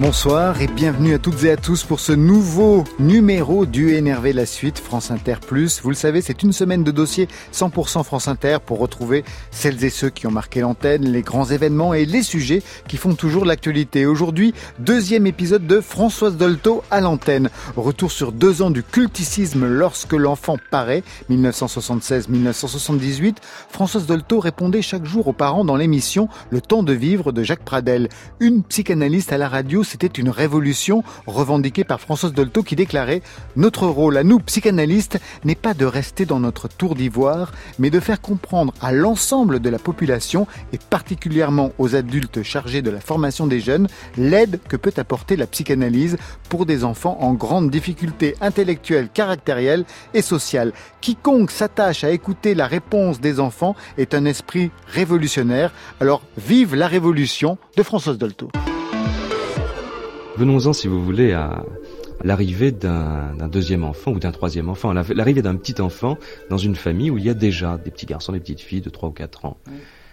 Bonsoir et bienvenue à toutes et à tous pour ce nouveau numéro du Énervé la suite France Inter Plus. Vous le savez, c'est une semaine de dossiers 100% France Inter pour retrouver celles et ceux qui ont marqué l'antenne, les grands événements et les sujets qui font toujours l'actualité. Aujourd'hui, deuxième épisode de Françoise Dolto à l'antenne. Retour sur deux ans du culticisme lorsque l'enfant paraît, 1976-1978. Françoise Dolto répondait chaque jour aux parents dans l'émission Le temps de vivre de Jacques Pradel. Une psychanalyste à la radio c'était une révolution revendiquée par Françoise Dolto qui déclarait Notre rôle à nous, psychanalystes, n'est pas de rester dans notre tour d'ivoire, mais de faire comprendre à l'ensemble de la population, et particulièrement aux adultes chargés de la formation des jeunes, l'aide que peut apporter la psychanalyse pour des enfants en grande difficulté intellectuelle, caractérielle et sociale. Quiconque s'attache à écouter la réponse des enfants est un esprit révolutionnaire. Alors vive la révolution de Françoise Dolto. Venons-en, si vous voulez, à l'arrivée d'un deuxième enfant ou d'un troisième enfant, l'arrivée d'un petit enfant dans une famille où il y a déjà des petits garçons, des petites filles de 3 ou 4 ans.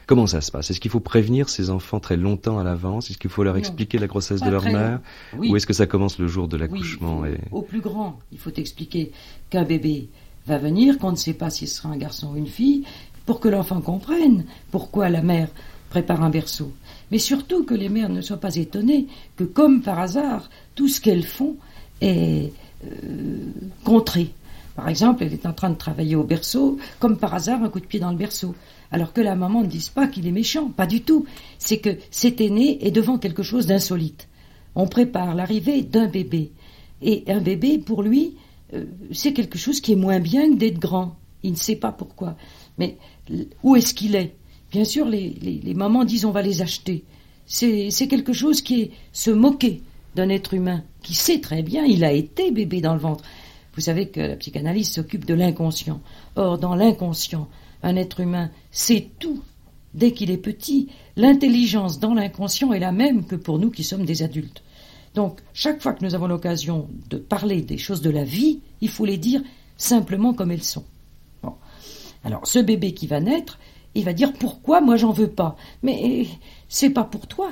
Comment ça se passe? Est-ce qu'il faut prévenir ces enfants très longtemps à l'avance? Est-ce qu'il faut leur expliquer la grossesse de leur mère? Ou est-ce que ça commence le jour de l'accouchement et... Au plus grand, il faut expliquer qu'un bébé va venir, qu'on ne sait pas s'il sera un garçon ou une fille, pour que l'enfant comprenne pourquoi la mère prépare un berceau mais surtout que les mères ne soient pas étonnées que, comme par hasard, tout ce qu'elles font est euh, contré. Par exemple, elle est en train de travailler au berceau, comme par hasard, un coup de pied dans le berceau. Alors que la maman ne dise pas qu'il est méchant, pas du tout. C'est que cet aîné est devant quelque chose d'insolite. On prépare l'arrivée d'un bébé. Et un bébé, pour lui, euh, c'est quelque chose qui est moins bien que d'être grand. Il ne sait pas pourquoi. Mais où est-ce qu'il est? Bien sûr, les, mamans disent on va les acheter. C'est quelque chose qui est se moquer d'un être humain qui sait très bien, il a été bébé dans le ventre. Vous savez que la psychanalyse s'occupe de l'inconscient. Or, dans l'inconscient, un être humain sait tout dès qu'il est petit. L'intelligence dans l'inconscient est la même que pour nous qui sommes des adultes. Donc, chaque fois que nous avons l'occasion de parler des choses de la vie, il faut les dire simplement comme elles sont. Bon. Alors, ce bébé qui va naître, il va dire pourquoi moi j'en veux pas? Mais c'est pas pour toi.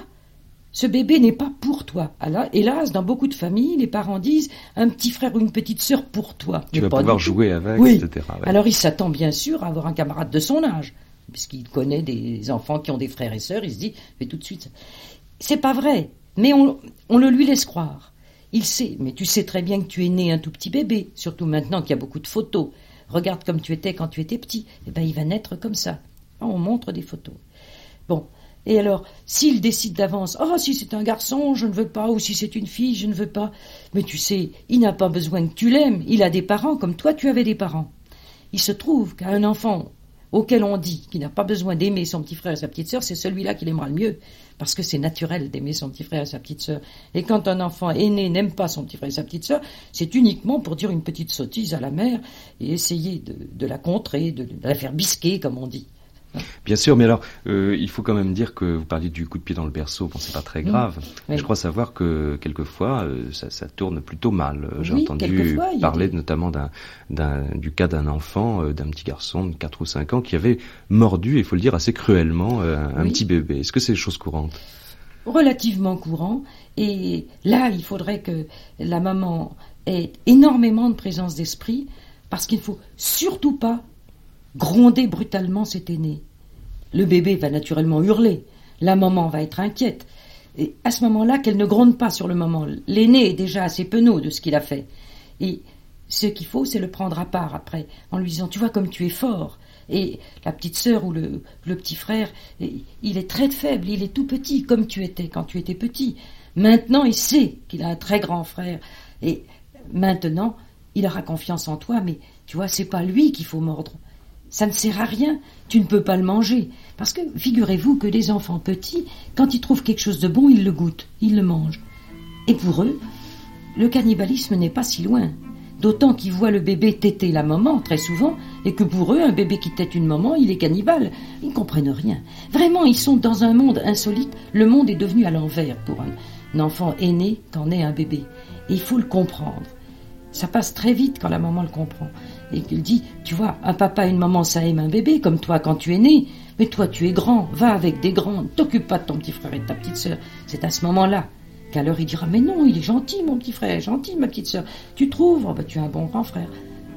Ce bébé n'est pas pour toi. Alors, hélas, dans beaucoup de familles, les parents disent un petit frère ou une petite sœur pour toi. Tu vas pouvoir jouer avec, etc. Alors il s'attend bien sûr à avoir un camarade de son âge, puisqu'il connaît des enfants qui ont des frères et sœurs. Il se dit, mais tout de suite, c'est pas vrai. Mais on, on le lui laisse croire. Il sait, mais tu sais très bien que tu es né un tout petit bébé, surtout maintenant qu'il y a beaucoup de photos. Regarde comme tu étais quand tu étais petit. Eh ben, il va naître comme ça. On montre des photos. Bon. Et alors, s'il décide d'avance, oh, si c'est un garçon, je ne veux pas, ou si c'est une fille, je ne veux pas. Mais tu sais, il n'a pas besoin que tu l'aimes. Il a des parents comme toi, tu avais des parents. Il se trouve qu'un enfant auquel on dit qu'il n'a pas besoin d'aimer son petit frère et sa petite sœur, c'est celui-là qui l'aimera le mieux, parce que c'est naturel d'aimer son petit frère et sa petite sœur. Et quand un enfant aîné n'aime pas son petit frère et sa petite sœur, c'est uniquement pour dire une petite sottise à la mère et essayer de, la contrer, de la faire bisquer, comme on dit. Bien sûr, mais alors, euh, il faut quand même dire que vous parliez du coup de pied dans le berceau, bon, c'est pas très grave. Mais je crois savoir que quelquefois, euh, ça, tourne plutôt mal. J'ai entendu parler notamment du cas d'un enfant, euh, d'un petit garçon de 4 ou 5 ans qui avait mordu, il faut le dire assez cruellement, un petit bébé. Est-ce que c'est chose courante Relativement courant. Et là, il faudrait que la maman ait énormément de présence d'esprit, parce qu'il ne faut surtout pas gronder brutalement cet aîné. Le bébé va naturellement hurler, la maman va être inquiète. Et à ce moment-là, qu'elle ne gronde pas sur le moment. L'aîné est déjà assez penaud de ce qu'il a fait. Et ce qu'il faut, c'est le prendre à part après, en lui disant Tu vois comme tu es fort. Et la petite sœur ou le, petit frère, il est très faible, il est tout petit, comme tu étais quand tu étais petit. Maintenant, il sait qu'il a un très grand frère. Et maintenant, il aura confiance en toi, mais tu vois, c'est pas lui qu'il faut mordre. Ça ne sert à rien, tu ne peux pas le manger. Parce que figurez-vous que les enfants petits, quand ils trouvent quelque chose de bon, ils le goûtent, ils le mangent. Et pour eux, le cannibalisme n'est pas si loin. D'autant qu'ils voient le bébé téter la maman très souvent, et que pour eux, un bébé qui tète une maman, il est cannibale. Ils ne comprennent rien. Vraiment, ils sont dans un monde insolite. Le monde est devenu à l'envers pour un enfant aîné qu'en est un bébé. Et il faut le comprendre. Ça passe très vite quand la maman le comprend. Et qu'il dit, tu vois, un papa et une maman, ça aime un bébé, comme toi quand tu es né. Mais toi, tu es grand, va avec des grands, t'occupe pas de ton petit frère et de ta petite sœur. C'est à ce moment-là qu'alors il dira Mais non, il est gentil, mon petit frère, gentil, ma petite soeur. Tu trouves? Oh, bah, Tu as un bon grand frère.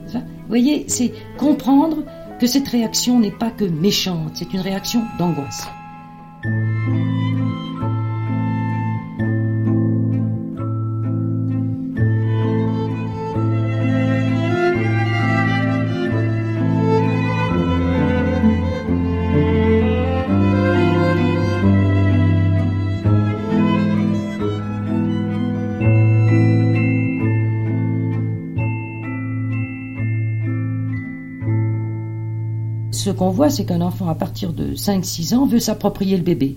Vous voyez, c'est comprendre que cette réaction n'est pas que méchante, c'est une réaction d'angoisse. Qu'on voit, c'est qu'un enfant à partir de 5-6 ans veut s'approprier le bébé.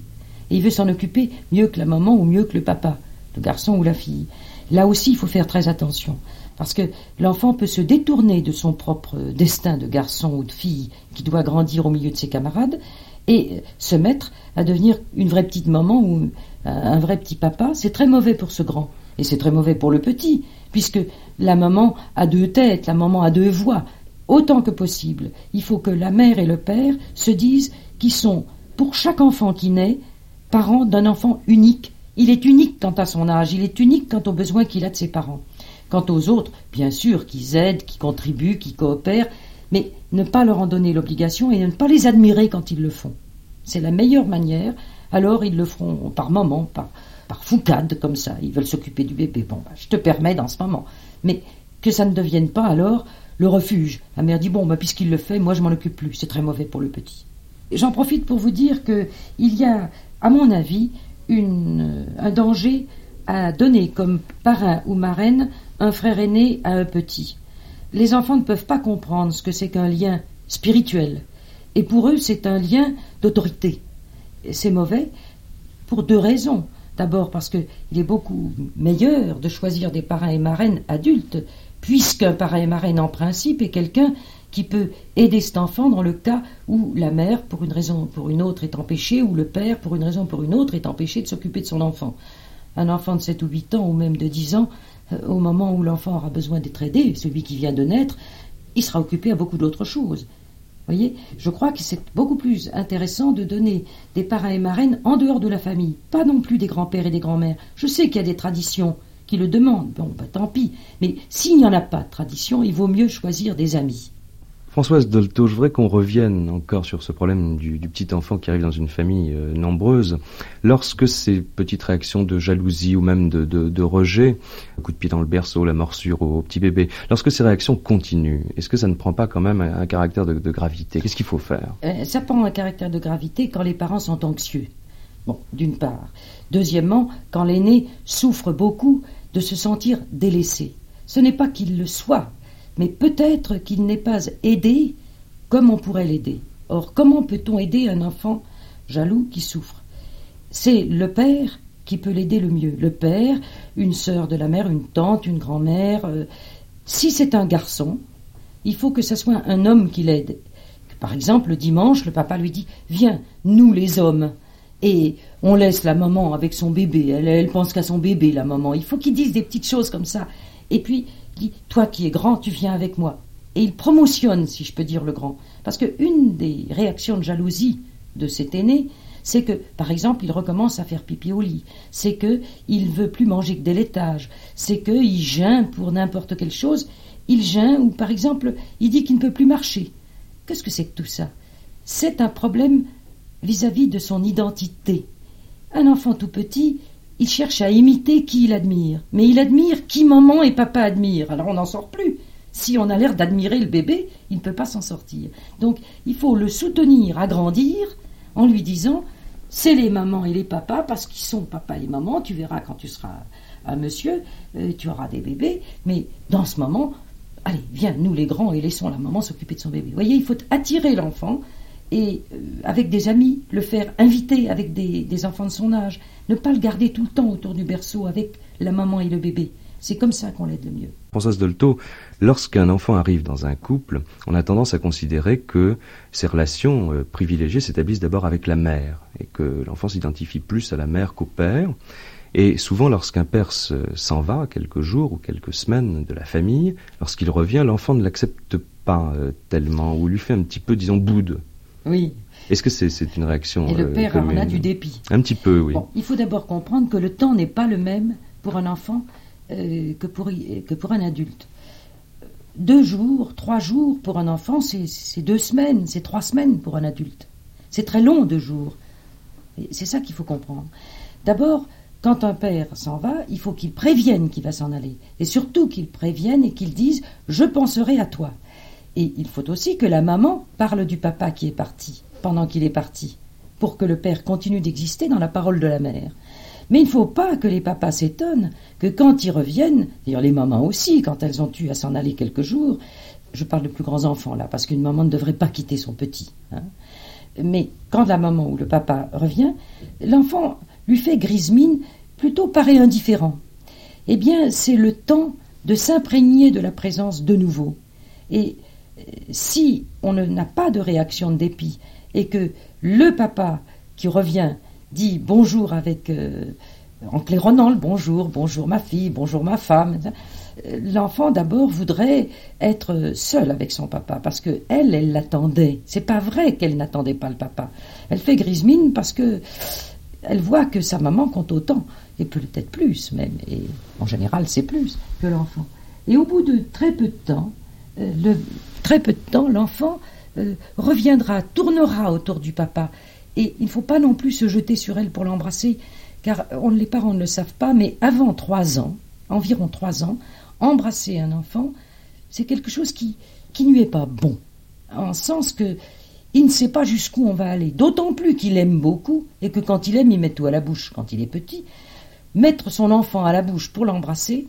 Et il veut s'en occuper mieux que la maman ou mieux que le papa, le garçon ou la fille. Là aussi, il faut faire très attention. Parce que l'enfant peut se détourner de son propre destin de garçon ou de fille qui doit grandir au milieu de ses camarades et se mettre à devenir une vraie petite maman ou un vrai petit papa. C'est très mauvais pour ce grand. Et c'est très mauvais pour le petit, puisque la maman a deux têtes, la maman a deux voix autant que possible, il faut que la mère et le père se disent qu'ils sont, pour chaque enfant qui naît, parents d'un enfant unique. Il est unique quant à son âge, il est unique quant aux besoins qu'il a de ses parents. Quant aux autres, bien sûr, qu'ils aident, qui contribuent, qui coopèrent, mais ne pas leur en donner l'obligation et ne pas les admirer quand ils le font. C'est la meilleure manière. Alors ils le feront par moment, par, foucade, comme ça. Ils veulent s'occuper du bébé. Bon, bah, je te permets dans ce moment. Mais que ça ne devienne pas alors le refuge. La mère dit bon, bah, puisqu'il le fait, moi je m'en occupe plus. C'est très mauvais pour le petit. J'en profite pour vous dire que il y a, à mon avis, une, un danger à donner comme parrain ou marraine un frère aîné à un petit. Les enfants ne peuvent pas comprendre ce que c'est qu'un lien spirituel. Et pour eux, c'est un lien d'autorité. C'est mauvais pour deux raisons. D'abord parce qu'il est beaucoup meilleur de choisir des parrains et marraines adultes puisqu'un parrain marraine en principe est quelqu'un qui peut aider cet enfant dans le cas où la mère, pour une raison ou pour une autre, est empêchée, ou le père, pour une raison ou pour une autre, est empêché de s'occuper de son enfant. Un enfant de 7 ou 8 ans, ou même de 10 ans, euh, au moment où l'enfant aura besoin d'être aidé, celui qui vient de naître, il sera occupé à beaucoup d'autres choses. Voyez, je crois que c'est beaucoup plus intéressant de donner des parrains et marraines en dehors de la famille, pas non plus des grands-pères et des grands-mères. Je sais qu'il y a des traditions, qui le demandent. Bon, bah, tant pis. Mais s'il n'y en a pas de tradition, il vaut mieux choisir des amis. Françoise Dolto, je voudrais qu'on revienne encore sur ce problème du, petit enfant qui arrive dans une famille euh, nombreuse. Lorsque ces petites réactions de jalousie ou même de, rejet, un coup de pied dans le berceau, la morsure au, petit bébé, lorsque ces réactions continuent, est-ce que ça ne prend pas quand même un, caractère de, gravité? Qu'est-ce qu'il faut faire? Euh, Ça prend un caractère de gravité quand les parents sont anxieux. Bon, d'une part. Deuxièmement, quand l'aîné souffre beaucoup de se sentir délaissé. Ce n'est pas qu'il le soit, mais peut-être qu'il n'est pas aidé comme on pourrait l'aider. Or, comment peut-on aider un enfant jaloux qui souffre? C'est le père qui peut l'aider le mieux. Le père, une sœur de la mère, une tante, une grand-mère. Euh, si c'est un garçon, il faut que ce soit un homme qui l'aide. Par exemple, le dimanche, le papa lui dit Viens, nous les hommes, et on laisse la maman avec son bébé. Elle, pense qu'à son bébé, la maman. Il faut qu'il dise des petites choses comme ça. Et puis, dit, toi qui es grand, tu viens avec moi. Et il promotionne, si je peux dire, le grand. Parce qu'une des réactions de jalousie de cet aîné, c'est que, par exemple, il recommence à faire pipi au lit. C'est que il veut plus manger que des laitages. C'est qu'il geint pour n'importe quelle chose. Il geint ou, par exemple, il dit qu'il ne peut plus marcher. Qu'est-ce que c'est que tout ça? C'est un problème vis-à-vis de son identité. Un enfant tout petit, il cherche à imiter qui il admire, mais il admire qui maman et papa admirent, alors on n'en sort plus. Si on a l'air d'admirer le bébé, il ne peut pas s'en sortir. Donc il faut le soutenir à grandir en lui disant c'est les mamans et les papas parce qu'ils sont papa et maman, tu verras quand tu seras un monsieur, euh, tu auras des bébés, mais dans ce moment, allez, viens, nous les grands, et laissons la maman s'occuper de son bébé. Vous voyez, il faut attirer l'enfant et euh, avec des amis, le faire inviter avec des, enfants de son âge, ne pas le garder tout le temps autour du berceau avec la maman et le bébé. C'est comme ça qu'on l'aide le mieux. Françoise Dolto, lorsqu'un enfant arrive dans un couple, on a tendance à considérer que ces relations euh, privilégiées s'établissent d'abord avec la mère et que l'enfant s'identifie plus à la mère qu'au père. Et souvent, lorsqu'un père s'en va quelques jours ou quelques semaines de la famille, lorsqu'il revient, l'enfant ne l'accepte pas euh, tellement ou lui fait un petit peu, disons, boude Oui. Est-ce que c'est une réaction Et le père en a du dépit. Un petit peu, oui. il faut d'abord comprendre que le temps n'est pas le même pour un enfant que, pour, que pour un adulte deux jours, trois jours pour un enfant, c'est deux semaines, c'est trois semaines pour un adulte. C'est très long, deux jours. C'est ça qu'il faut comprendre. D'abord, quand un père s'en va, il faut qu'il prévienne qu'il va s'en aller. Et surtout qu'il prévienne et qu'il dise Je penserai à toi. Et il faut aussi que la maman parle du papa qui est parti, pendant qu'il est parti, pour que le père continue d'exister dans la parole de la mère. Mais il ne faut pas que les papas s'étonnent que quand ils reviennent, d'ailleurs les mamans aussi, quand elles ont eu à s'en aller quelques jours, je parle de plus grands enfants là, parce qu'une maman ne devrait pas quitter son petit. Hein. Mais quand la maman ou le papa revient, l'enfant lui fait grise mine, plutôt paraît indifférent. Eh bien, c'est le temps de s'imprégner de la présence de nouveau. Et si on n'a pas de réaction de dépit et que le papa qui revient dit bonjour avec euh, en claironnant le bonjour, bonjour ma fille, bonjour ma femme. L'enfant d'abord voudrait être seul avec son papa parce que elle, elle l'attendait. C'est pas vrai qu'elle n'attendait pas le papa. Elle fait grise mine parce que elle voit que sa maman compte autant et peut-être plus même. Et en général, c'est plus que l'enfant. Et au bout de très peu de temps, euh, très peu de temps, l'enfant euh, reviendra, tournera autour du papa et il ne faut pas non plus se jeter sur elle pour l'embrasser, car les parents ne le savent pas, mais avant trois ans, environ trois ans, embrasser un enfant, c'est quelque chose qui, qui ne lui est pas bon. En sens que il ne sait pas jusqu'où on va aller. D'autant plus qu'il aime beaucoup, et que quand il aime, il met tout à la bouche quand il est petit. Mettre son enfant à la bouche pour l'embrasser,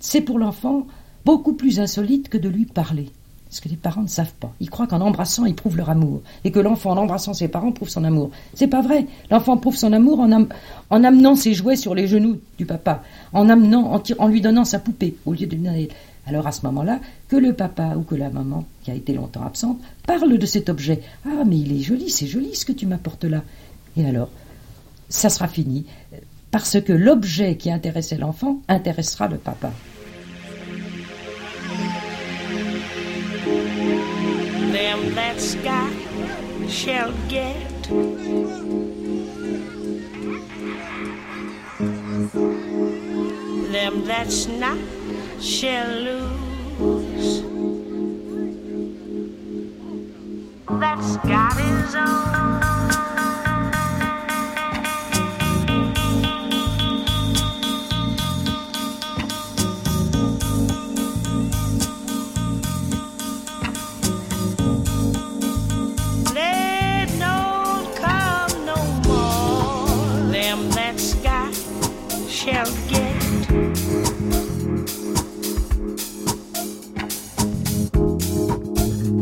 c'est pour l'enfant beaucoup plus insolite que de lui parler. Ce que les parents ne savent pas. Ils croient qu'en embrassant, ils prouvent leur amour. Et que l'enfant, en embrassant ses parents, prouve son amour. C'est pas vrai. L'enfant prouve son amour en, en, amenant ses jouets sur les genoux du papa. En amenant, en, lui donnant sa poupée au lieu de lui Alors à ce moment-là, que le papa ou que la maman, qui a été longtemps absente, parle de cet objet. Ah, mais il est joli, c'est joli ce que tu m'apportes là. Et alors, ça sera fini. Parce que l'objet qui intéressait l'enfant intéressera le papa. them that sky shall get. Them that's not shall lose. That sky is on.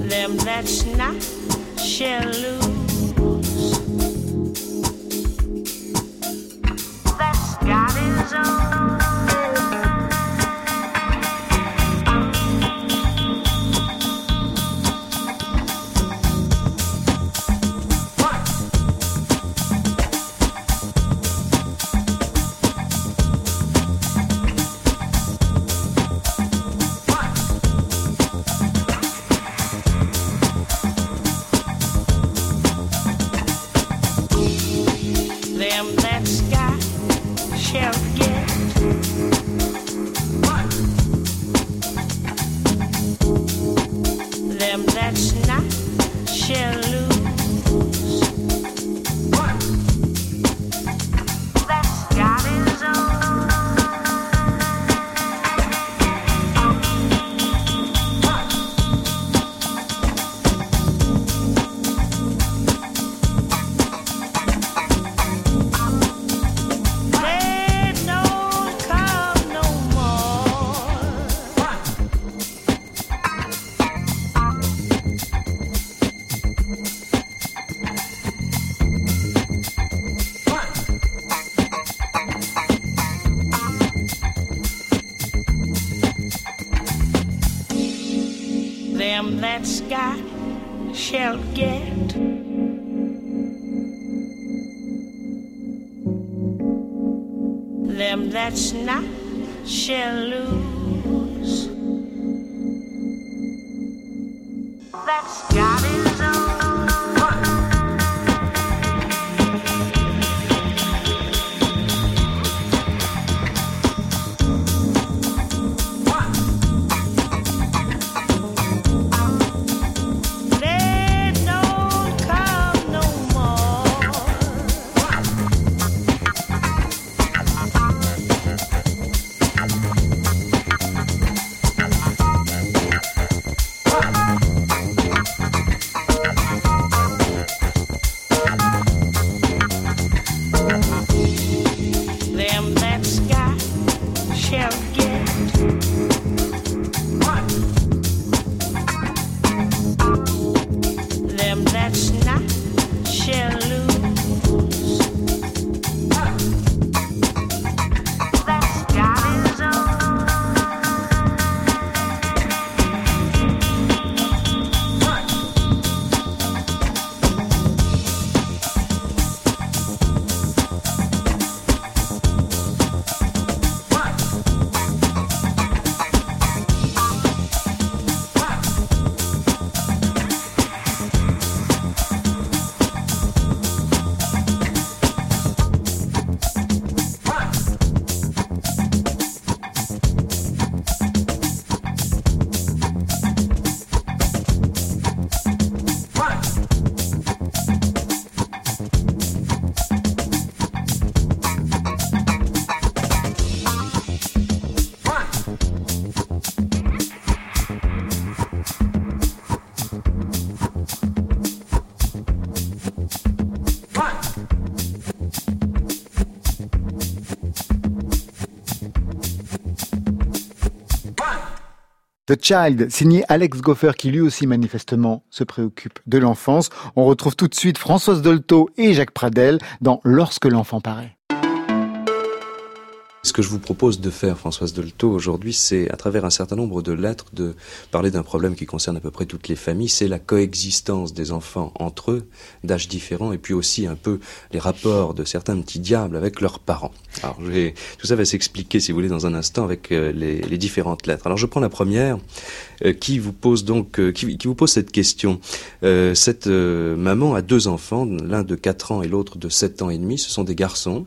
Them that's not shall lose. that sky shall get. Them that's not shall lose. That's The Child, signé Alex Goffer, qui lui aussi manifestement se préoccupe de l'enfance. On retrouve tout de suite Françoise Dolto et Jacques Pradel dans Lorsque l'enfant paraît. Ce que je vous propose de faire, Françoise Dolto, aujourd'hui, c'est, à travers un certain nombre de lettres, de parler d'un problème qui concerne à peu près toutes les familles, c'est la coexistence des enfants entre eux, d'âges différents, et puis aussi un peu les rapports de certains petits diables avec leurs parents. Alors, tout ça va s'expliquer, si vous voulez, dans un instant avec euh, les, différentes lettres. Alors, je prends la première, euh, qui vous pose donc, euh, qui, qui, vous pose cette question. cette maman a deux enfants, l'un de 4 ans et l'autre de 7 ans et demi, ce sont des garçons,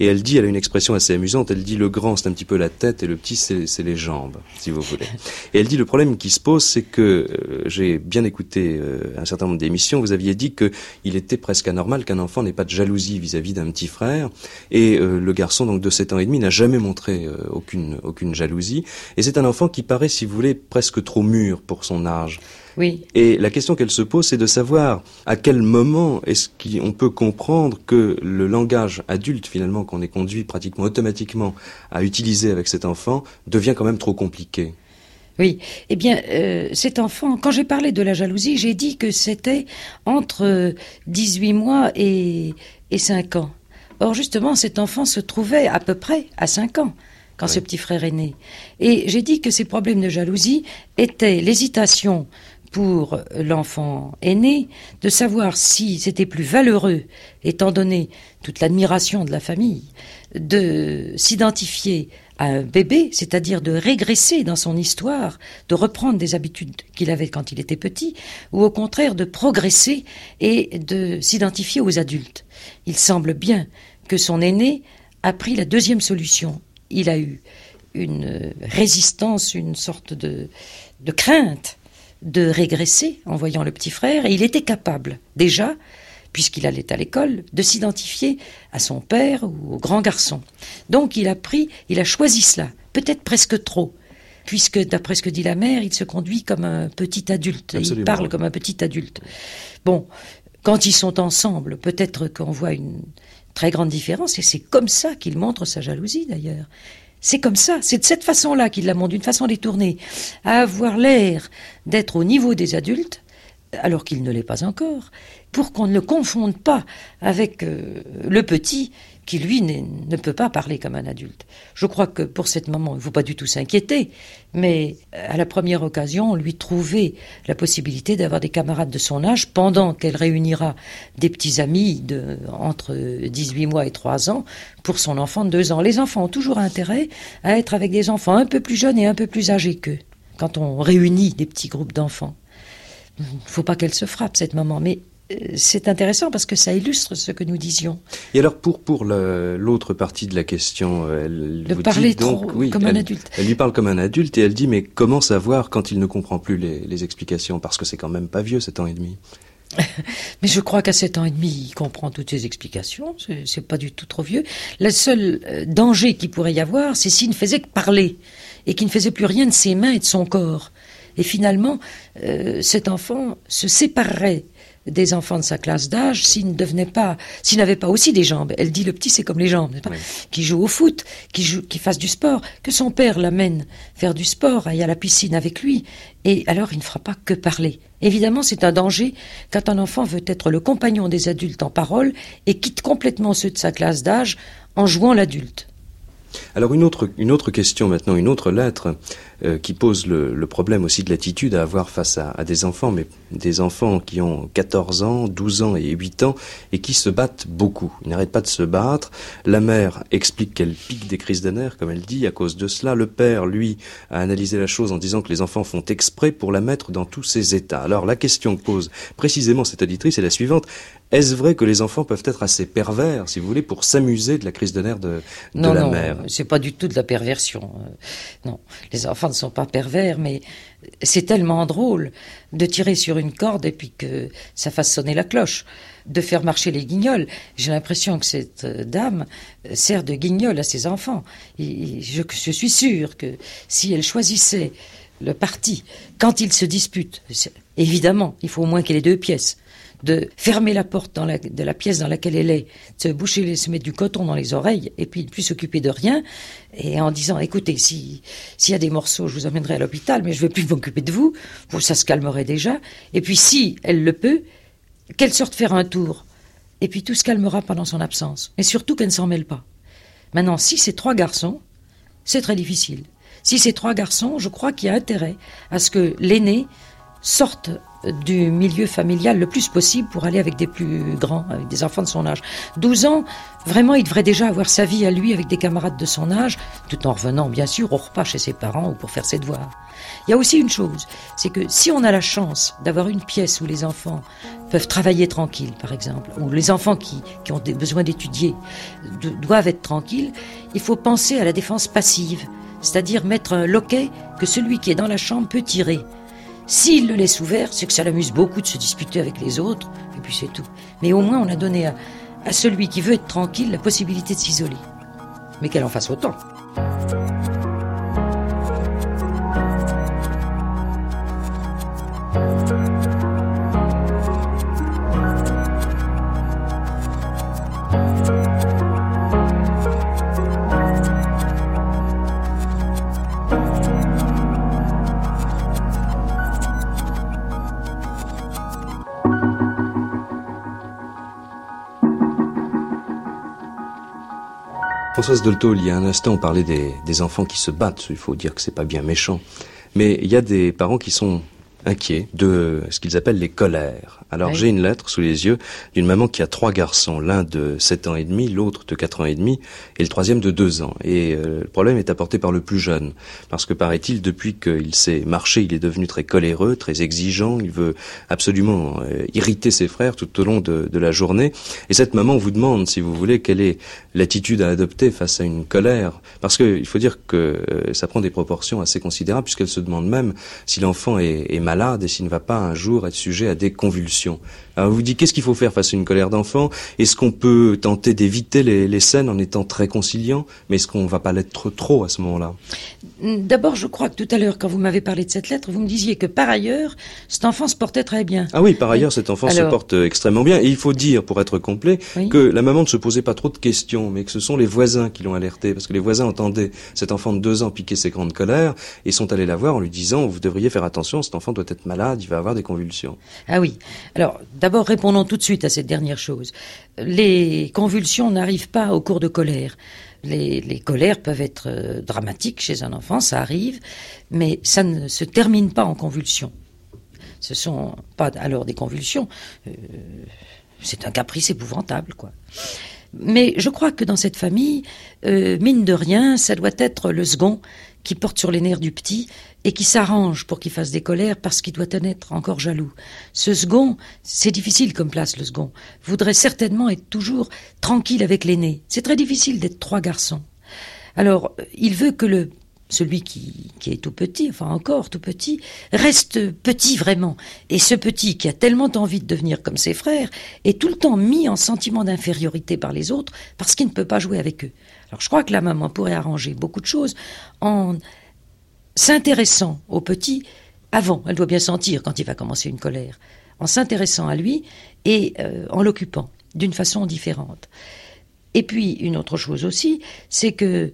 et elle dit, elle a une expression assez amusante, elle dit le grand c'est un petit peu la tête et le petit c'est les jambes, si vous voulez. Et elle dit le problème qui se pose c'est que euh, j'ai bien écouté euh, un certain nombre d'émissions, vous aviez dit que il était presque anormal qu'un enfant n'ait pas de jalousie vis-à-vis d'un petit frère et euh, le garçon donc de 7 ans et demi n'a jamais montré aucune aucune jalousie et c'est un enfant qui paraît si vous voulez presque trop mûr pour son âge. Et la question qu'elle se pose, c'est de savoir à quel moment est-ce qu'on peut comprendre que le langage adulte, finalement, qu'on est conduit pratiquement automatiquement à utiliser avec cet enfant, devient quand même trop compliqué. Oui, eh bien, euh, cet enfant, quand j'ai parlé de la jalousie, j'ai dit que c'était entre 18 mois et, et 5 ans. Or, justement, cet enfant se trouvait à peu près à 5 ans quand ce petit frère est né. Et j'ai dit que ces problèmes de jalousie étaient l'hésitation pour l'enfant aîné de savoir si c'était plus valeureux, étant donné toute l'admiration de la famille, de s'identifier à un bébé, c'est-à-dire de régresser dans son histoire, de reprendre des habitudes qu'il avait quand il était petit, ou au contraire de progresser et de s'identifier aux adultes. Il semble bien que son aîné a pris la deuxième solution. Il a eu une résistance, une sorte de, de crainte de régresser en voyant le petit frère, et il était capable, déjà, puisqu'il allait à l'école, de s'identifier à son père ou au grand garçon. Donc il a pris, il a choisi cela, peut-être presque trop, puisque d'après ce que dit la mère, il se conduit comme un petit adulte, il parle comme un petit adulte. Bon, quand ils sont ensemble, peut-être qu'on voit une très grande différence, et c'est comme ça qu'il montre sa jalousie d'ailleurs. C'est comme ça, c'est de cette façon-là qu'il la montre, d'une façon détournée, à avoir l'air d'être au niveau des adultes, alors qu'il ne l'est pas encore, pour qu'on ne le confonde pas avec euh, le petit qui, lui, ne peut pas parler comme un adulte. Je crois que pour cette maman, il ne faut pas du tout s'inquiéter, mais à la première occasion, lui trouver la possibilité d'avoir des camarades de son âge pendant qu'elle réunira des petits amis de, entre 18 mois et 3 ans pour son enfant de 2 ans. Les enfants ont toujours intérêt à être avec des enfants un peu plus jeunes et un peu plus âgés qu'eux, quand on réunit des petits groupes d'enfants. Il ne faut pas qu'elle se frappe, cette maman, mais c'est intéressant parce que ça illustre ce que nous disions. Et alors pour pour l'autre partie de la question, euh, elle de parler trop comme un adulte. Elle lui parle comme un adulte et elle dit mais comment savoir quand il ne comprend plus les, explications? Parce que c'est quand même pas vieux sept ans et demi. mais je crois qu'à sept ans et demi, il comprend toutes ces explications. C'est pas du tout trop vieux. Le seul euh, danger qu'il pourrait y avoir, c'est s'il ne faisait que parler et qu'il ne faisait plus rien de ses mains et de son corps. Et finalement, euh, cet enfant se séparerait des enfants de sa classe d'âge s'il ne devenait pas, s'il n'avait pas aussi des jambes. Elle dit le petit c'est comme les jambes, qui joue au foot, qui joue, qui fasse du sport, que son père l'amène faire du sport, aille à la piscine avec lui, et alors il ne fera pas que parler. Évidemment, c'est un danger quand un enfant veut être le compagnon des adultes en parole et quitte complètement ceux de sa classe d'âge en jouant l'adulte. Alors une autre, une autre question maintenant, une autre lettre euh, qui pose le, problème aussi de l'attitude à avoir face à, des enfants, mais des enfants qui ont 14 ans, 12 ans et 8 ans et qui se battent beaucoup. Ils n'arrêtent pas de se battre. La mère explique qu'elle pique des crises de nerfs, comme elle dit, à cause de cela. Le père, lui, a analysé la chose en disant que les enfants font exprès pour la mettre dans tous ces états. Alors la question que pose précisément cette auditrice est la suivante. Est-ce vrai que les enfants peuvent être assez pervers, si vous voulez, pour s'amuser de la crise de nerfs de, de la mère? Non, c'est pas du tout de la perversion. Euh, non, les enfants ne sont pas pervers, mais c'est tellement drôle de tirer sur une corde et puis que ça fasse sonner la cloche, de faire marcher les guignols. J'ai l'impression que cette euh, dame sert de guignol à ses enfants. je, je suis sûr que si elle choisissait le parti quand ils se disputent, évidemment, il faut au moins qu'il ait deux pièces de fermer la porte de la pièce dans laquelle elle est, de se boucher, se mettre du coton dans les oreilles, et puis de plus s'occuper de rien, et en disant, écoutez, si s'il y a des morceaux, je vous emmènerai à l'hôpital, mais je ne vais plus m'occuper de vous, ça se calmerait déjà. Et puis si elle le peut, qu'elle sorte faire un tour, et puis tout se calmera pendant son absence. Mais surtout qu'elle ne s'en mêle pas. Maintenant, si c'est trois garçons, c'est très difficile. Si c'est trois garçons, je crois qu'il y a intérêt à ce que l'aîné sorte du milieu familial le plus possible pour aller avec des plus grands, avec des enfants de son âge. 12 ans, vraiment, il devrait déjà avoir sa vie à lui avec des camarades de son âge, tout en revenant bien sûr au repas chez ses parents ou pour faire ses devoirs. Il y a aussi une chose, c'est que si on a la chance d'avoir une pièce où les enfants peuvent travailler tranquilles, par exemple, ou les enfants qui, ont besoin d'étudier doivent être tranquilles, il faut penser à la défense passive, c'est-à-dire mettre un loquet que celui qui est dans la chambre peut tirer. S'il le laisse ouvert, c'est que ça l'amuse beaucoup de se disputer avec les autres, et puis c'est tout. Mais au moins, on a donné à, à celui qui veut être tranquille la possibilité de s'isoler. Mais qu'elle en fasse autant. Françoise Dolto, il y a un instant, on parlait des, des enfants qui se battent. Il faut dire que c'est pas bien méchant. Mais il y a des parents qui sont inquiets de ce qu'ils appellent les colères. Alors j'ai une lettre sous les yeux d'une maman qui a trois garçons, l'un de 7 ans et demi, l'autre de 4 ans et demi et le troisième de 2 ans. Et euh, le problème est apporté par le plus jeune, parce que paraît-il, depuis qu'il s'est marché, il est devenu très coléreux, très exigeant, il veut absolument euh, irriter ses frères tout au long de, de, la journée. Et cette maman vous demande, si vous voulez, quelle est l'attitude à adopter face à une colère, parce qu'il faut dire que euh, ça prend des proportions assez considérables, puisqu'elle se demande même si l'enfant est, est malade et s'il ne va pas un jour être sujet à des convulsions. Alors, vous dit qu'est-ce qu'il faut faire face à une colère d'enfant? Est-ce qu'on peut tenter d'éviter les, scènes en étant très conciliant? Mais est-ce qu'on ne va pas l'être trop à ce moment-là? D'abord, je crois que tout à l'heure, quand vous m'avez parlé de cette lettre, vous me disiez que par ailleurs, cet enfant se portait très bien. Ah oui, par ailleurs, cet enfant se porte extrêmement bien. Et il faut dire, pour être complet, que la maman ne se posait pas trop de questions, mais que ce sont les voisins qui l'ont alerté, parce que les voisins entendaient cet enfant de deux ans piquer ses grandes colères et sont allés la voir en lui disant, vous devriez faire attention, cet enfant doit être malade, il va avoir des convulsions. Ah oui. Alors, d'abord, répondons tout de suite à cette dernière chose. Les convulsions n'arrivent pas au cours de colère. Les, colères peuvent être euh, dramatiques chez un enfant, ça arrive, mais ça ne se termine pas en convulsions. Ce sont pas alors des convulsions. Euh, c'est un caprice épouvantable, quoi. Mais je crois que dans cette famille, euh, mine de rien, ça doit être le second qui porte sur les nerfs du petit et qui s'arrange pour qu'il fasse des colères parce qu'il doit en être encore jaloux. Ce second, c'est difficile comme place le second, voudrait certainement être toujours tranquille avec l'aîné. C'est très difficile d'être trois garçons. Alors, il veut que le celui qui, est tout petit, enfin encore tout petit, reste petit vraiment. Et ce petit qui a tellement envie de devenir comme ses frères est tout le temps mis en sentiment d'infériorité par les autres parce qu'il ne peut pas jouer avec eux. Alors je crois que la maman pourrait arranger beaucoup de choses en s'intéressant au petit avant, elle doit bien sentir quand il va commencer une colère, en s'intéressant à lui et euh, en l'occupant d'une façon différente. Et puis une autre chose aussi, c'est que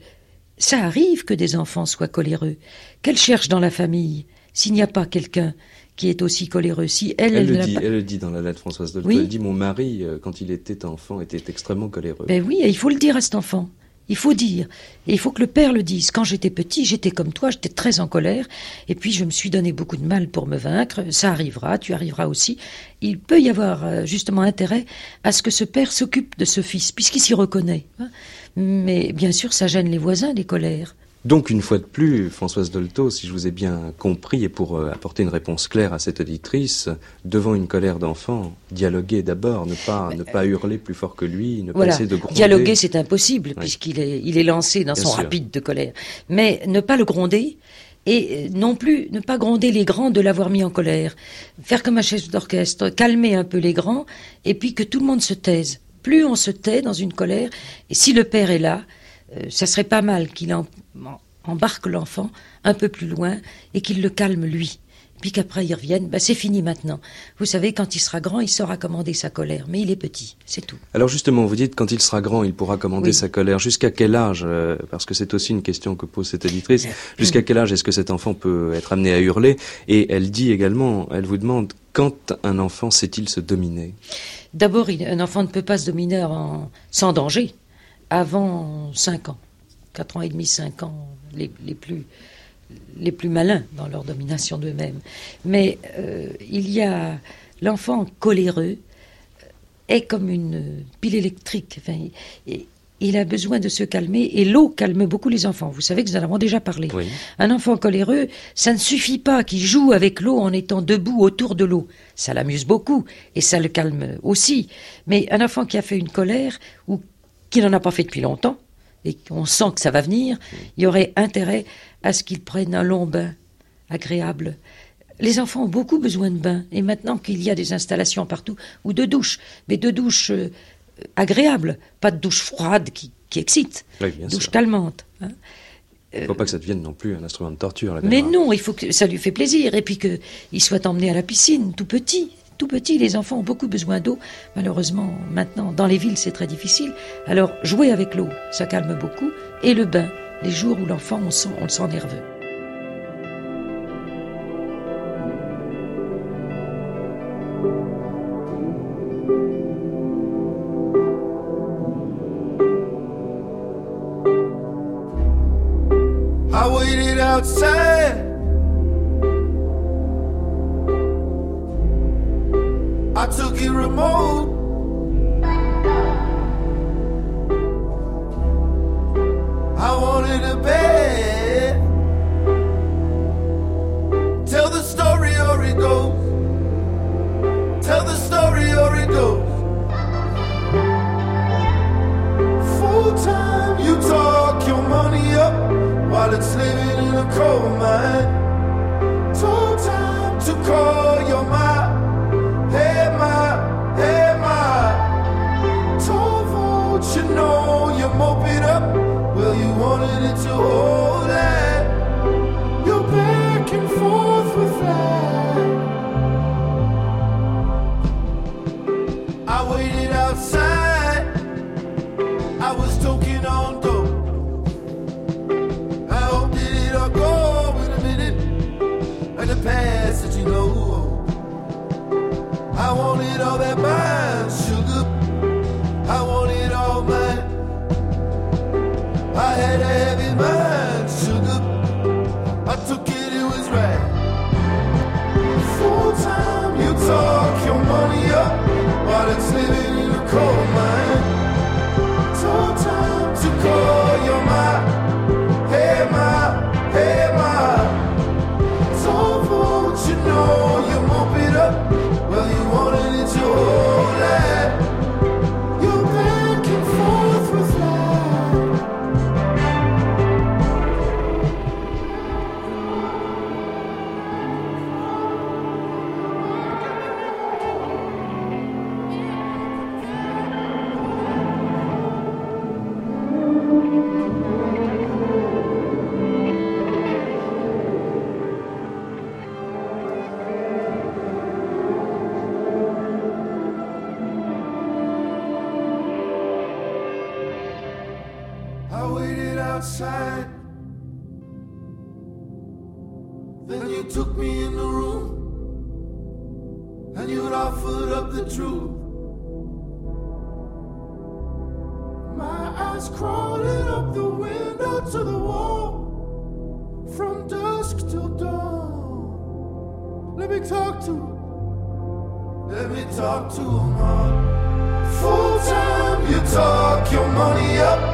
ça arrive que des enfants soient coléreux, qu'elle cherche dans la famille, s'il n'y a pas quelqu'un qui est aussi coléreux. Si elle, elle, le, dit, elle le dit dans la lettre Françoise Dolto. Elle dit mon mari, euh, quand il était enfant, était extrêmement coléreux. Ben oui, et il faut le dire à cet enfant. Il faut dire, et il faut que le père le dise. Quand j'étais petit, j'étais comme toi, j'étais très en colère, et puis je me suis donné beaucoup de mal pour me vaincre. Ça arrivera, tu arriveras aussi. Il peut y avoir euh, justement intérêt à ce que ce père s'occupe de ce fils, puisqu'il s'y reconnaît. Mais bien sûr, ça gêne les voisins, les colères. Donc, une fois de plus, Françoise Dolto, si je vous ai bien compris, et pour euh, apporter une réponse claire à cette auditrice, devant une colère d'enfant, dialoguer d'abord, ne pas, ne pas hurler plus fort que lui, ne pas essayer de gronder. Dialoguer, c'est impossible, puisqu'il est, il est lancé dans son rapide de colère. Mais ne pas le gronder, et euh, non plus ne pas gronder les grands de l'avoir mis en colère. Faire comme un chef d'orchestre, calmer un peu les grands, et puis que tout le monde se taise. Plus on se tait dans une colère, et si le père est là, euh, ça serait pas mal qu'il embarque l'enfant un peu plus loin et qu'il le calme lui. Puis qu'après ils reviennent, bah, c'est fini maintenant. Vous savez, quand il sera grand, il saura commander sa colère, mais il est petit, c'est tout. Alors justement, vous dites quand il sera grand, il pourra commander sa colère. Jusqu'à quel âge euh, Parce que c'est aussi une question que pose cette éditrice. Jusqu'à quel âge est-ce que cet enfant peut être amené à hurler? Et elle dit également, elle vous demande quand un enfant sait-il se dominer? D'abord, un enfant ne peut pas se dominer sans danger avant 5 ans. 4 ans et demi, 5 ans, les, plus, les plus malins dans leur domination d'eux-mêmes. Mais euh, il y a l'enfant coléreux est comme une pile électrique. Enfin, il a besoin de se calmer et l'eau calme beaucoup les enfants. Vous savez que nous en avons déjà parlé. Un enfant coléreux, ça ne suffit pas qu'il joue avec l'eau en étant debout autour de l'eau. Ça l'amuse beaucoup et ça le calme aussi. Mais un enfant qui a fait une colère ou qui n'en a pas fait depuis longtemps et qu'on sent que ça va venir, il y aurait intérêt à ce qu'il prenne un long bain agréable. Les enfants ont beaucoup besoin de bains et maintenant qu'il y a des installations partout ou de douches, mais de douches euh, agréable, pas de douche froide qui, qui excite, douche calmante. Hein. Il ne faut pas que ça devienne non plus un instrument de torture. mais non, il faut que ça lui fait plaisir et puis qu'il soit emmené à la piscine, tout petit. Tout petit, les enfants ont beaucoup besoin d'eau. Malheureusement, maintenant, dans les villes, c'est très difficile. Alors, jouer avec l'eau, ça calme beaucoup. Et le bain, les jours où l'enfant, on, on le sent nerveux. outside. Then you took me in the room and you offered up the truth. My eyes crawling up the window to the wall from dusk till dawn. Let me talk to him. Let me talk to him. Full time, you talk your money up.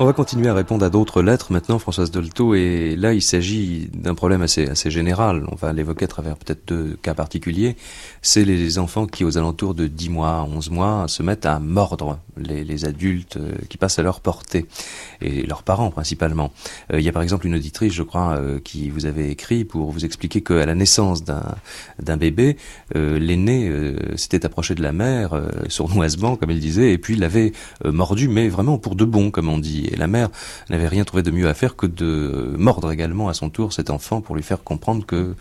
On va continuer à répondre à d'autres lettres maintenant, Françoise Dolto, et là il s'agit d'un problème assez, assez général. On va l'évoquer à travers peut-être deux cas particuliers. C'est les enfants qui, aux alentours de 10 mois, 11 mois, se mettent à mordre les, les adultes euh, qui passent à leur portée, et leurs parents principalement. Euh, il y a par exemple une auditrice, je crois, euh, qui vous avait écrit pour vous expliquer qu'à la naissance d'un bébé, l'aîné s'était approché de la mère sournoisement, comme il disait, et puis l'avait mordu, mais vraiment pour de bon, comme on dit. Et la mère n'avait rien trouvé de mieux à faire que de mordre également à son tour cet enfant pour lui faire comprendre que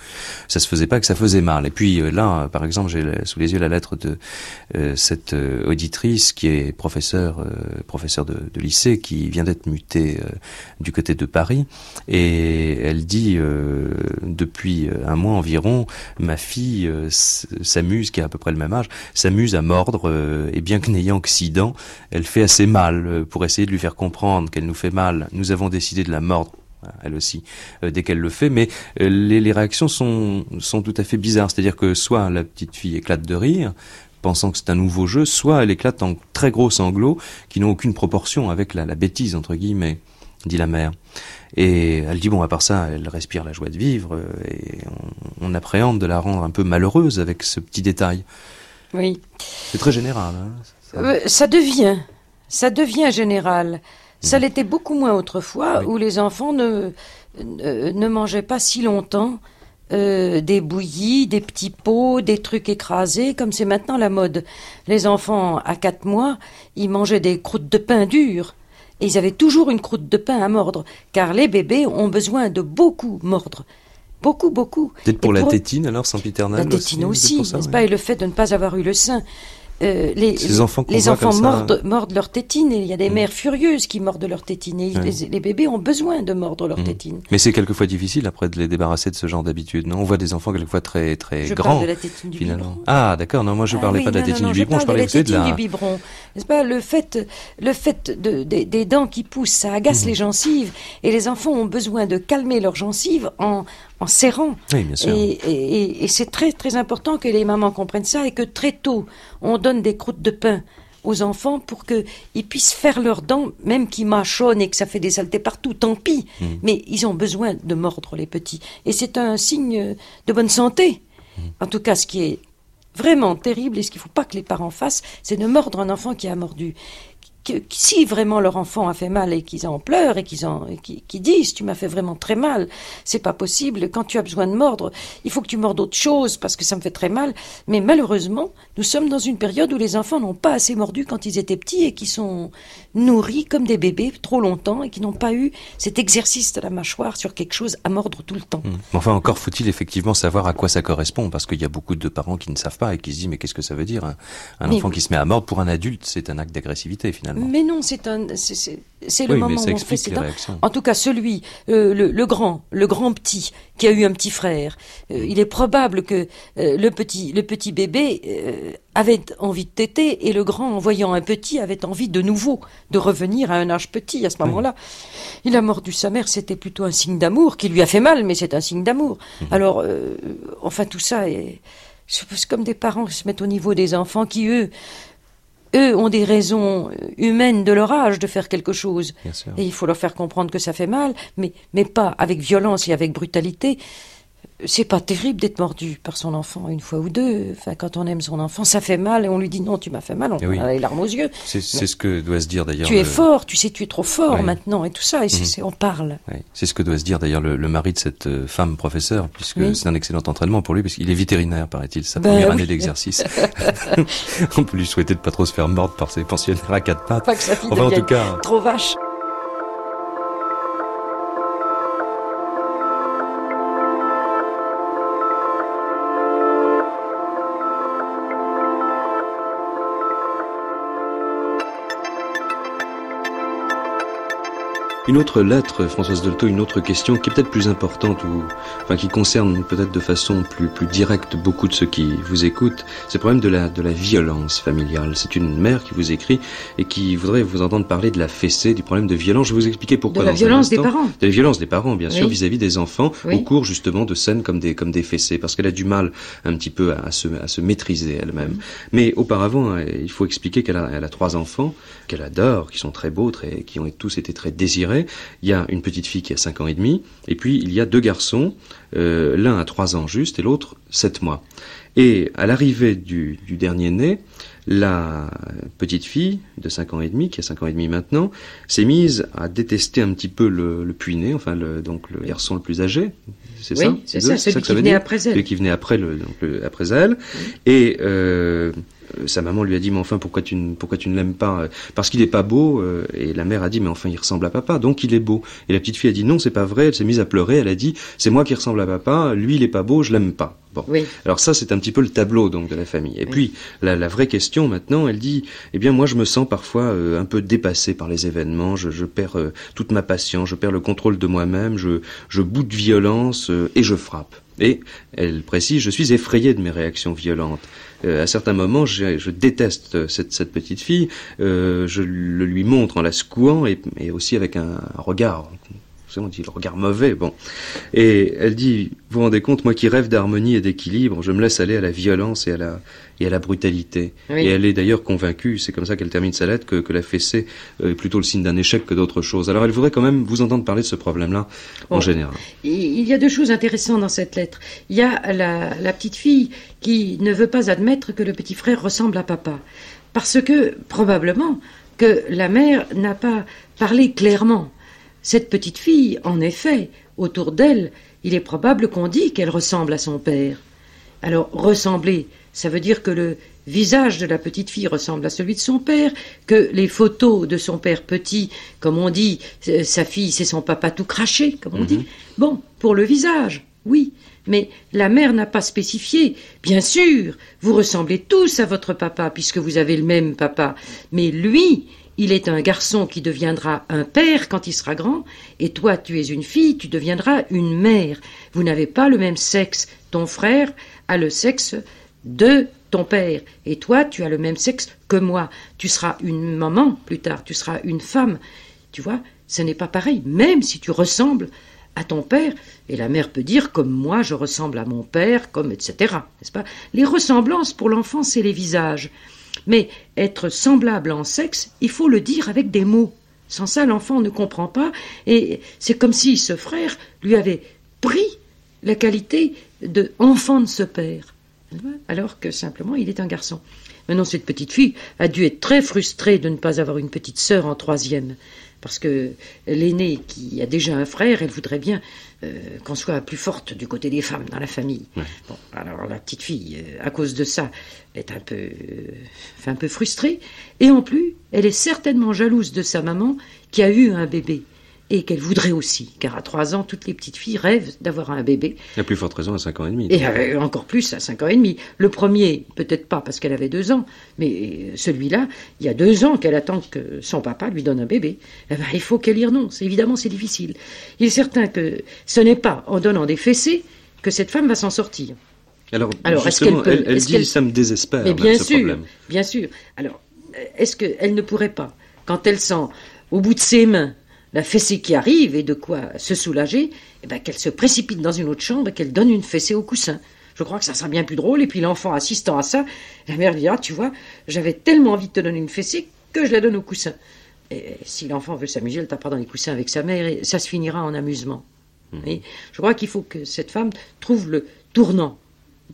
ça se faisait pas, que ça faisait mal. Et puis euh, là, par exemple, j'ai sous les yeux la lettre de euh, cette euh, auditrice qui est professeur, professeur de, de, lycée, qui vient d'être mutée du côté de Paris, et elle dit depuis un mois environ, ma fille s'amuse, qui a à peu près le même âge, s'amuse à mordre, et bien que n'ayant que six dents, elle fait assez mal pour essayer de lui faire comprendre qu'elle nous fait mal, nous avons décidé de la mordre elle aussi, euh, dès qu'elle le fait, mais euh, les, réactions sont, sont tout à fait bizarres. C'est-à-dire que soit la petite fille éclate de rire, pensant que c'est un nouveau jeu, soit elle éclate en très gros sanglots qui n'ont aucune proportion avec la, bêtise, entre guillemets, dit la mère. Et elle dit, bon, à part ça, elle respire la joie de vivre, euh, et on, appréhende de la rendre un peu malheureuse avec ce petit détail. Oui. C'est très général. Hein, ça devient, ça devient général. Ça l'était beaucoup moins autrefois, où les enfants ne, ne, mangeaient pas si longtemps euh, des bouillies, des petits pots, des trucs écrasés, comme c'est maintenant la mode. Les enfants, à quatre mois, ils mangeaient des croûtes de pain dures. Et ils avaient toujours une croûte de pain à mordre, car les bébés ont besoin de beaucoup mordre. Beaucoup, beaucoup. Peut-être pour, la tétine, alors, sans piternal La tétine aussi, n'est-ce pas Et le fait de ne pas avoir eu le sein. Euh, les, enfants, les enfants mordent, mordent, leur tétine et il y a des mm. mères furieuses qui mordent leur tétine et les, bébés ont besoin de mordre leur mm. tétine. Mais c'est quelquequefois difficile après de les débarrasser de ce genre d'habitude. Non, on voit des enfants quelquefois très très je grands. de la tétine du finalement. Ah d'accord, non moi je ah parlais pas de la tétine du biberon, je, parlais de la tétine du biberon. N'est-ce pas? Le fait le fait de, des dents qui poussent, ça agace mm. les gencives et les enfants ont besoin de calmer leurs gencives en en serrant. Et, c'est très très important que les mamans comprennent ça et que très tôt on donne des croûtes de pain aux enfants pour qu'ils puissent faire leurs dents, même qu'ils mâchonnent et que ça fait des saletés partout, tant pis. Mm. Mais ils ont besoin de mordre les petits. Et c'est un signe de bonne santé. Mm. En tout cas, ce qui est vraiment terrible et ce qu'il ne faut pas que les parents fassent, c'est de mordre un enfant qui a mordu que, si vraiment leur enfant a fait mal et qu'ils en pleurent et qu'ils en qui, disent tu m'as fait vraiment très mal, c'est pas possible. Quand tu as besoin de mordre, il faut que tu mordes autre chose parce que ça me fait très mal. Mais malheureusement, nous sommes dans une période où les enfants n'ont pas assez mordu quand ils étaient petits et qui sont nourris comme des bébés trop longtemps et qui n'ont pas eu cet exercice de la mâchoire sur quelque chose à mordre tout le temps. Mmh. Enfin, encore faut-il effectivement savoir à quoi ça correspond parce qu'il y a beaucoup de parents qui ne savent pas et qui se disent mais qu'est-ce que ça veut dire Un enfant qui se met à mordre pour un adulte, c'est un acte d'agressivité finalement. Mais non, c'est un, c'est le moment où on fait. C'est en tout cas, celui, euh, le, grand, le grand petit, qui a eu un petit frère. Euh, il est probable que euh, le petit, le petit bébé avait envie de téter et le grand, en voyant un petit, avait envie de nouveau de revenir à un âge petit à ce moment-là. Il a mordu sa mère, c'était plutôt un signe d'amour qui lui a fait mal, mais c'est un signe d'amour. Mhm. Alors, enfin, tout ça est, c'est comme des parents qui se mettent au niveau des enfants qui eux eux ont des raisons humaines de leur âge de faire quelque chose. Et il faut leur faire comprendre que ça fait mal, mais, mais pas avec violence et avec brutalité c'est pas terrible d'être mordu par son enfant une fois ou deux. Enfin, quand on aime son enfant, ça fait mal et on lui dit non, tu m'as fait mal, on eh a les larmes aux yeux. C'est ce que doit se dire d'ailleurs. Tu es fort, tu sais, tu es trop fort maintenant et tout ça, et mhm. on parle. C'est ce que doit se dire d'ailleurs le, mari de cette euh, femme professeure, puisque c'est un excellent entraînement pour lui, parce qu'il est vétérinaire, paraît-il, sa ben première année d'exercice. on peut lui souhaiter de pas trop se faire mordre par ses pensionnaires à quatre pattes. Pas que fille enfin, en tout cas, trop vache. Une autre lettre, Françoise Dolto, une autre question qui est peut-être plus importante ou enfin qui concerne peut-être de façon plus plus directe beaucoup de ceux qui vous écoutent, c'est le problème de la de la violence familiale. C'est une mère qui vous écrit et qui voudrait vous entendre parler de la fessée, du problème de violence. Je vais vous expliquer pourquoi. De la violence des parents. De la violence des parents, bien sûr, vis-à-vis des enfants au cours justement de scènes comme des comme des fessées, parce qu'elle a du mal un petit peu à, se à se maîtriser elle-même. Mais auparavant, hein, il faut expliquer qu'elle a elle a trois enfants qu'elle adore, qui sont très beaux, très qui ont tous été très désirés il y a une petite fille qui a 5 ans et demi, et puis il y a deux garçons, euh, l'un a 3 ans juste et l'autre 7 mois. Et à l'arrivée du, dernier né, la petite fille de 5 ans et demi, qui a 5 ans et demi maintenant, s'est mise à détester un petit peu le, le puiné, enfin le, donc le garçon le plus âgé. C'est ça C'est ça, celui qui venait après elle. Celui qui venait après, le, donc après elle. Et euh, sa maman lui a dit mais enfin pourquoi tu ne pourquoi tu ne l'aimes pas parce qu'il est pas beau euh, et la mère a dit mais enfin il ressemble à papa donc il est beau. Et la petite fille a dit non c'est pas vrai elle s'est mise à pleurer elle a dit c'est moi qui ressemble à papa lui il est pas beau je l'aime pas. Bon. Alors ça c'est un petit peu le tableau donc de la famille. Et puis la, la, vraie question maintenant elle dit eh bien moi je me sens parfois euh, un peu dépassé par les événements je, je perds toute ma patience je perds le contrôle de moi-même je je bout de violence et je frappe. Et elle précise, je suis effrayé de mes réactions violentes. Euh, à certains moments, je, déteste cette, cette, petite fille. Euh, je le lui montre en la secouant et, et aussi avec un, un regard on dit le regard mauvais, bon. Et elle dit, vous vous rendez compte, moi qui rêve d'harmonie et d'équilibre, je me laisse aller à la violence et à la, et à la brutalité. Et elle est d'ailleurs convaincue, c'est comme ça qu'elle termine sa lettre, que, que la fessée est plutôt le signe d'un échec que d'autre chose. Alors elle voudrait quand même vous entendre parler de ce problème-là en général. Il y a deux choses intéressantes dans cette lettre. Il y a la, la petite fille qui ne veut pas admettre que le petit frère ressemble à papa. Parce que, probablement, que la mère n'a pas parlé clairement. Cette petite fille, en effet, autour d'elle, il est probable qu'on dit qu'elle ressemble à son père. Alors, ressembler, ça veut dire que le visage de la petite fille ressemble à celui de son père, que les photos de son père petit, comme on dit, euh, sa fille, c'est son papa tout craché, comme on dit. Mhm. Bon, pour le visage, oui. Mais la mère n'a pas spécifié. Bien sûr, vous ressemblez tous à votre papa, puisque vous avez le même papa. Mais lui, il est un garçon qui deviendra un père quand il sera grand, et toi tu es une fille, tu deviendras une mère. Vous n'avez pas le même sexe. Ton frère a le sexe de ton père, et toi tu as le même sexe que moi. Tu seras une maman plus tard, tu seras une femme. Tu vois, ce n'est pas pareil, même si tu ressembles à ton père, et la mère peut dire comme moi je ressemble à mon père, comme etc. N'est-ce pas? Les ressemblances pour l'enfant, c'est les visages. Mais être semblable en sexe, il faut le dire avec des mots. Sans ça, l'enfant ne comprend pas, et c'est comme si ce frère lui avait pris la qualité de enfant de ce père, alors que simplement il est un garçon. Maintenant, cette petite fille a dû être très frustrée de ne pas avoir une petite sœur en troisième, parce que l'aînée qui a déjà un frère, elle voudrait bien euh, qu'on soit plus forte du côté des femmes dans la famille. Bon, alors la petite fille, euh, à cause de ça, est un peu, euh, un peu frustrée, et en plus, elle est certainement jalouse de sa maman qui a eu un bébé et qu'elle voudrait aussi, car à trois ans, toutes les petites filles rêvent d'avoir un bébé. La plus forte raison à cinq ans et demi. Et euh, encore plus à cinq ans et demi. Le premier, peut-être pas parce qu'elle avait deux ans, mais celui-là, il y a deux ans qu'elle attend que son papa lui donne un bébé. Eh ben, il faut qu'elle y renonce. Évidemment, c'est difficile. Il est certain que ce n'est pas en donnant des fessées que cette femme va s'en sortir. Alors, justement, elle, elle, dit ça me désespère. Mais bien sûr, bien sûr. Alors, est-ce qu'elle ne pourrait pas, quand elle sent au bout de ses mains la fessée qui arrive et de quoi se soulager, eh ben, qu'elle se précipite dans une autre chambre et qu'elle donne une fessée au coussin. Je crois que ça sera bien plus drôle. Et puis l'enfant assistant à ça, la mère dira, tu vois, j'avais tellement envie de te donner une fessée que je la donne au coussin. Et si l'enfant veut s'amuser, elle tapera dans les coussins avec sa mère et ça se finira en amusement. Et mmh. je crois qu'il faut que cette femme trouve le tournant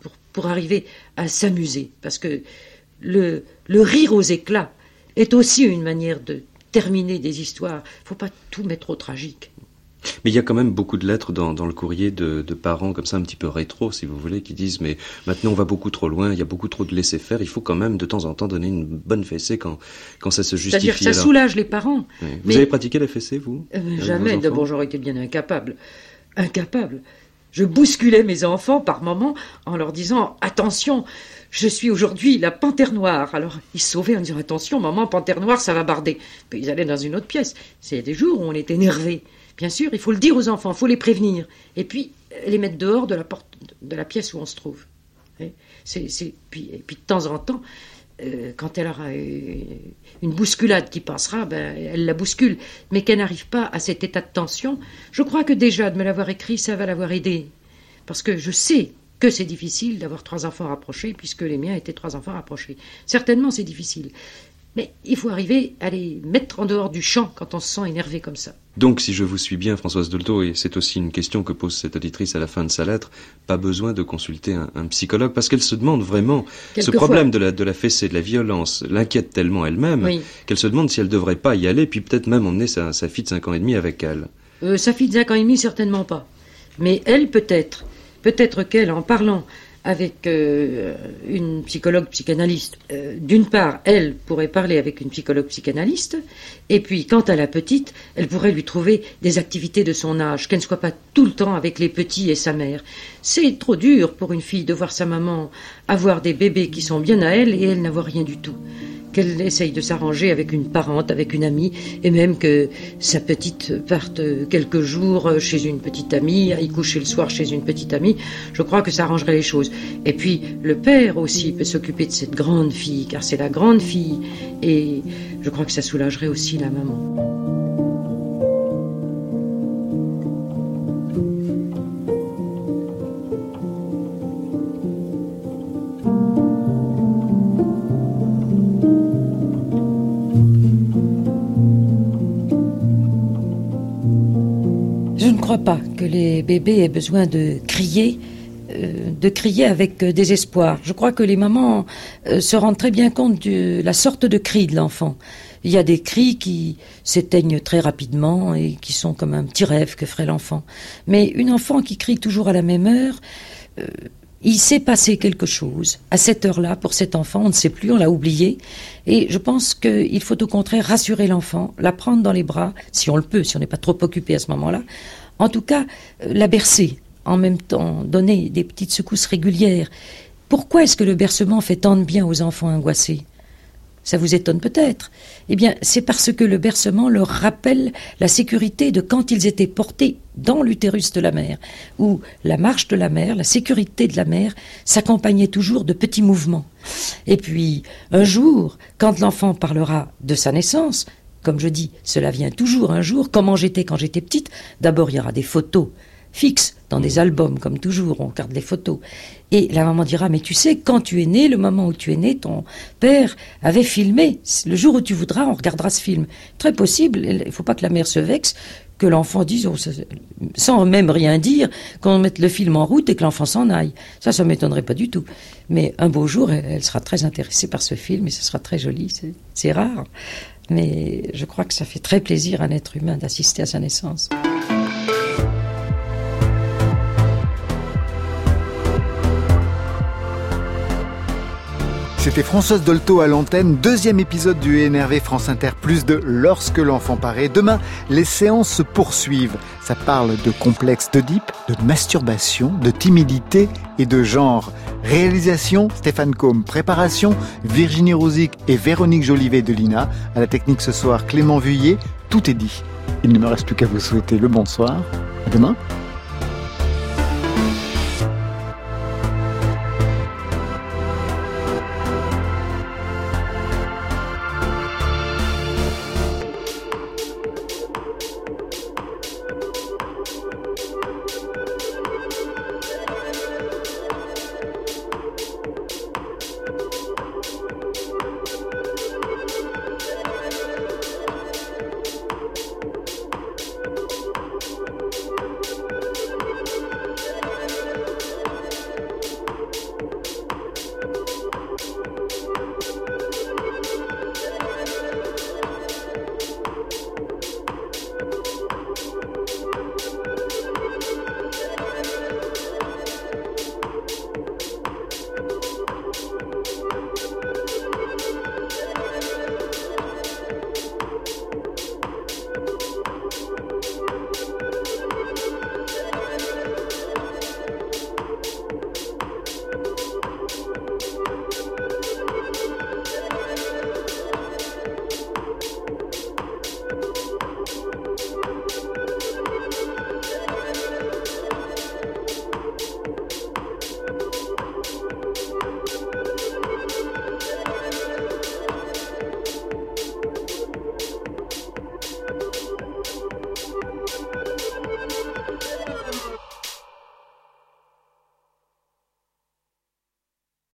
pour, pour arriver à s'amuser. Parce que le, le rire aux éclats est aussi une manière de terminer des histoires. Il faut pas tout mettre au tragique. Mais il y a quand même beaucoup de lettres dans, dans le courrier de, de, parents comme ça un petit peu rétro, si vous voulez, qui disent mais maintenant on va beaucoup trop loin, il y a beaucoup trop de laisser faire, il faut quand même de temps en temps donner une bonne fessée quand, quand ça se justifie. C'est-à-dire que ça soulage les parents. Vous avez pratiqué la fessée, vous euh, Jamais. D'abord j'aurais été bien incapable. Incapable. Je bousculais mes enfants par moments en leur disant Attention, je suis aujourd'hui la panthère noire. Alors ils sauvaient en disant Attention, maman, panthère noire, ça va barder. Puis ils allaient dans une autre pièce. C'est des jours où on est énervé. Bien sûr, il faut le dire aux enfants, il faut les prévenir. Et puis les mettre dehors de la porte de la pièce où on se trouve. Et puis de temps en temps, euh, quand elle aura une bousculade qui passera, ben, elle la bouscule. Mais qu'elle n'arrive pas à cet état de tension, je crois que déjà de me l'avoir écrit, ça va l'avoir aidé. Parce que je sais que c'est difficile d'avoir trois enfants rapprochés, puisque les miens étaient trois enfants rapprochés. Certainement, c'est difficile. Mais il faut arriver à les mettre en dehors du champ quand on se sent énervé comme ça. Donc, si je vous suis bien, Françoise Dolto, et c'est aussi une question que pose cette auditrice à la fin de sa lettre, pas besoin de consulter un, psychologue, parce qu'elle se demande vraiment, ce problème de la, de la fessée, de la violence, l'inquiète tellement elle-même, qu'elle se demande si elle ne devrait pas y aller, puis peut-être même emmener sa, fille de 5 ans et demi avec elle. Euh, sa fille de 5 ans et demi, certainement pas. Mais elle, peut-être. Peut-être qu'elle, en parlant avec euh, une psychologue psychanalyste. Euh, d'une part, elle pourrait parler avec une psychologue psychanalyste, et puis quant à la petite, elle pourrait lui trouver des activités de son âge, qu'elle ne soit pas tout le temps avec les petits et sa mère. C'est trop dur pour une fille de voir sa maman avoir des bébés qui sont bien à elle et elle n'avoir rien du tout qu'elle essaye de s'arranger avec une parente, avec une amie, et même que sa petite parte quelques jours chez une petite amie, y coucher le soir chez une petite amie, je crois que ça arrangerait les choses. Et puis le père aussi peut s'occuper de cette grande fille, car c'est la grande fille, et je crois que ça soulagerait aussi la maman. Crois pas que les bébés aient besoin de crier euh, de crier avec euh, désespoir. Je crois que les mamans euh, se rendent très bien compte de la sorte de cri de l'enfant. Il y a des cris qui s'éteignent très rapidement et qui sont comme un petit rêve que ferait l'enfant. Mais une enfant qui crie toujours à la même heure, il s'est passé quelque chose à cette heure-là pour cet enfant, on ne sait plus, on l'a oublié. Et je pense qu'il faut au contraire rassurer l'enfant, la prendre dans les bras, si on le peut, si on n'est pas trop occupé à ce moment-là, en tout cas, euh, la bercer, en même temps, donner des petites secousses régulières. Pourquoi est-ce que le bercement fait tant de bien aux enfants angoissés? Ça vous étonne peut-être? Eh bien, c'est parce que le bercement leur rappelle la sécurité de quand ils étaient portés dans l'utérus de la mère, où la marche de la mère, la sécurité de la mère, s'accompagnait toujours de petits mouvements. Et puis, un jour, quand l'enfant parlera de sa naissance, comme je dis, cela vient toujours un jour. Comment j'étais quand j'étais petite? D'abord, il y aura des photos fixes dans des albums, comme toujours, on garde les photos. Et la maman dira, mais tu sais, quand tu es né, le moment où tu es né, ton père avait filmé. Le jour où tu voudras, on regardera ce film. Très possible, il ne faut pas que la mère se vexe, que l'enfant dise, oh, sans même rien dire, qu'on mette le film en route et que l'enfant s'en aille. Ça, ça m'étonnerait pas du tout. Mais un beau jour, elle, sera très intéressée par ce film et ce sera très joli. C'est rare mais je crois que ça fait très plaisir à un être humain d'assister à sa naissance. C'était Françoise Dolto à l'antenne, deuxième épisode du NRV France Inter Plus de Lorsque l'enfant paraît. Demain, les séances se poursuivent. Ça parle de complexe d'Oedipe, de masturbation, de timidité et de genre. Réalisation, Stéphane Combe. Préparation, Virginie Rosic et Véronique Jolivet de l'INA. À la technique ce soir, Clément Vuillet. Tout est dit. Il ne me reste plus qu'à vous souhaiter le bonsoir. À demain.